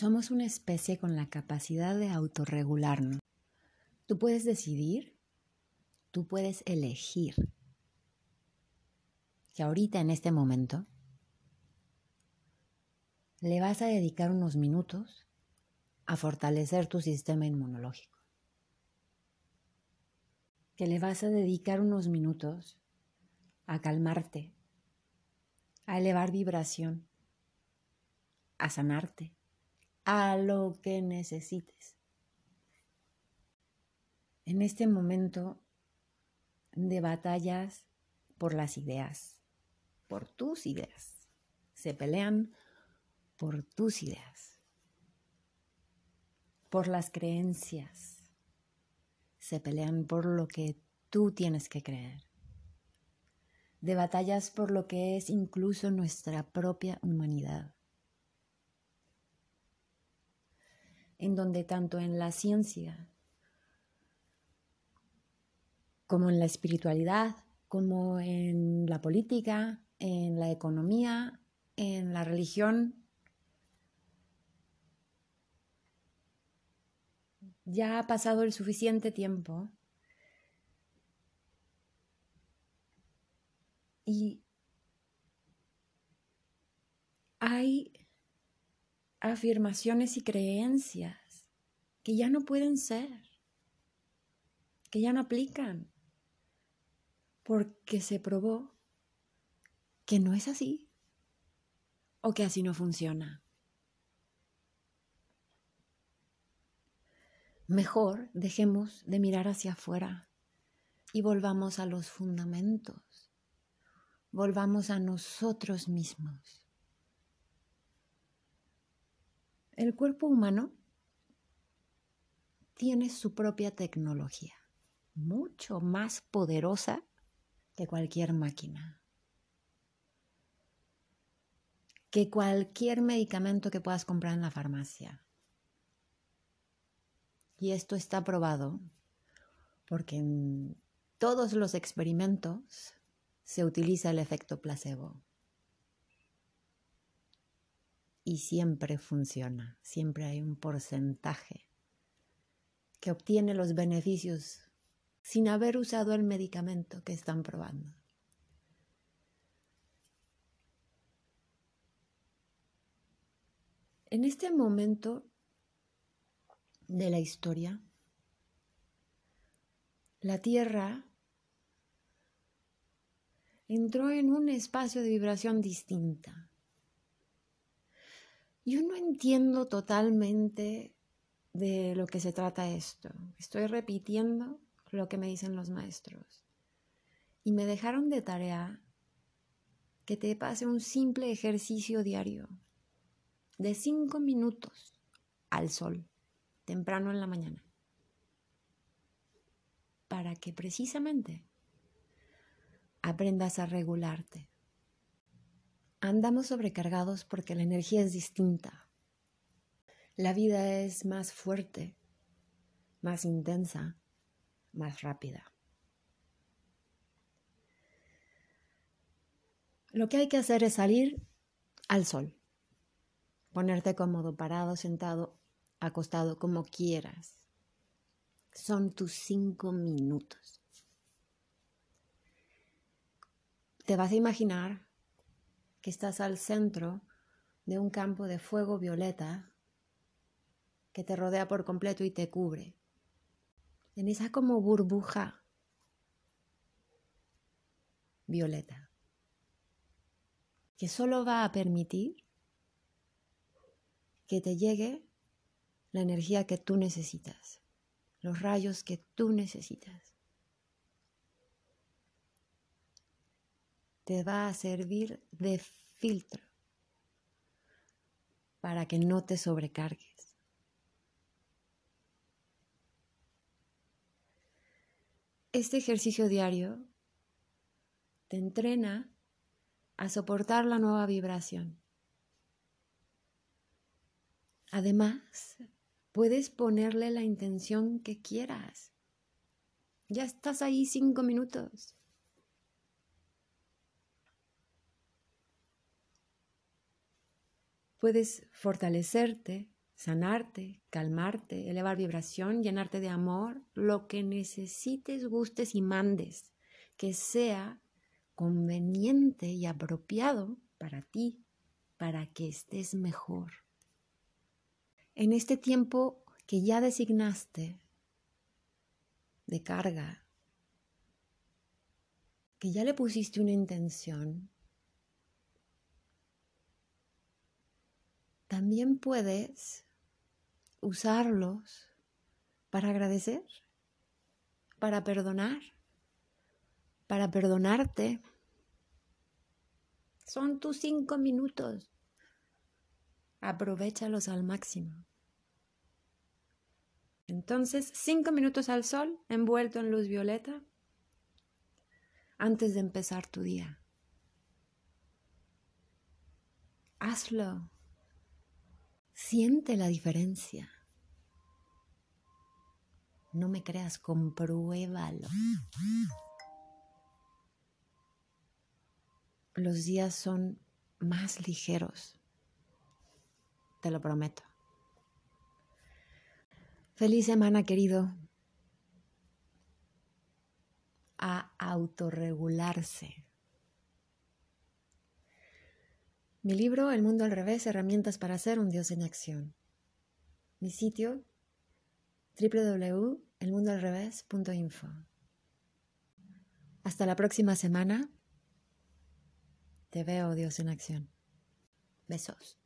Somos una especie con la capacidad de autorregularnos. Tú puedes decidir, tú puedes elegir que ahorita en este momento le vas a dedicar unos minutos a fortalecer tu sistema inmunológico. Que le vas a dedicar unos minutos a calmarte, a elevar vibración, a sanarte, a lo que necesites. En este momento de batallas por las ideas, por tus ideas, se pelean por tus ideas, por las creencias, se pelean por lo que tú tienes que creer, de batallas por lo que es incluso nuestra propia humanidad en donde tanto en la ciencia como en la espiritualidad, como en la política, en la economía, en la religión, ya ha pasado el suficiente tiempo y hay afirmaciones y creencias que ya no pueden ser, que ya no aplican, porque se probó que no es así o que así no funciona. Mejor dejemos de mirar hacia afuera y volvamos a los fundamentos, volvamos a nosotros mismos. El cuerpo humano tiene su propia tecnología, mucho más poderosa que cualquier máquina, que cualquier medicamento que puedas comprar en la farmacia. Y esto está probado porque en todos los experimentos se utiliza el efecto placebo y siempre funciona, siempre hay un porcentaje que obtiene los beneficios sin haber usado el medicamento que están probando. En este momento de la historia, la Tierra entró en un espacio de vibración distinta. Yo no entiendo totalmente de lo que se trata esto. Estoy repitiendo lo que me dicen los maestros. Y me dejaron de tarea que te pase un simple ejercicio diario de cinco minutos al sol, temprano en la mañana, para que precisamente aprendas a regularte Andamos sobrecargados porque la energía es distinta. La vida es más fuerte, más intensa, más rápida. Lo que hay que hacer es salir al sol, ponerte cómodo, parado, sentado, acostado, como quieras. Son tus cinco minutos. Te vas a imaginar que estás al centro de un campo de fuego violeta que te rodea por completo y te cubre. En esa como burbuja violeta que solo va a permitir que te llegue la energía que tú necesitas, los rayos que tú necesitas. Te va a servir de filtro para que no te sobrecargues. Este ejercicio diario te entrena a soportar la nueva vibración. Además, puedes ponerle la intención que quieras. Ya estás ahí cinco minutos. Puedes fortalecerte sanarte, calmarte, elevar vibración, llenarte de amor, lo que necesites, gustes y mandes, que sea conveniente y apropiado para ti, para que estés mejor. En este tiempo que ya designaste de carga, que ya le pusiste una intención, también puedes usarlos para agradecer, para perdonar, para perdonarte. Son tus cinco minutos. Aprovechalos al máximo. Entonces, cinco minutos al sol, envuelto en luz violeta, antes de empezar tu día. Hazlo. Siente la diferencia. No me creas, compruébalo. Los días son más ligeros. Te lo prometo. Feliz semana, querido. A autorregularse. Mi libro El mundo al revés, herramientas para ser un dios en acción. Mi sitio www.elmundoalrevés.info. Hasta la próxima semana. Te veo, Dios en acción. Besos.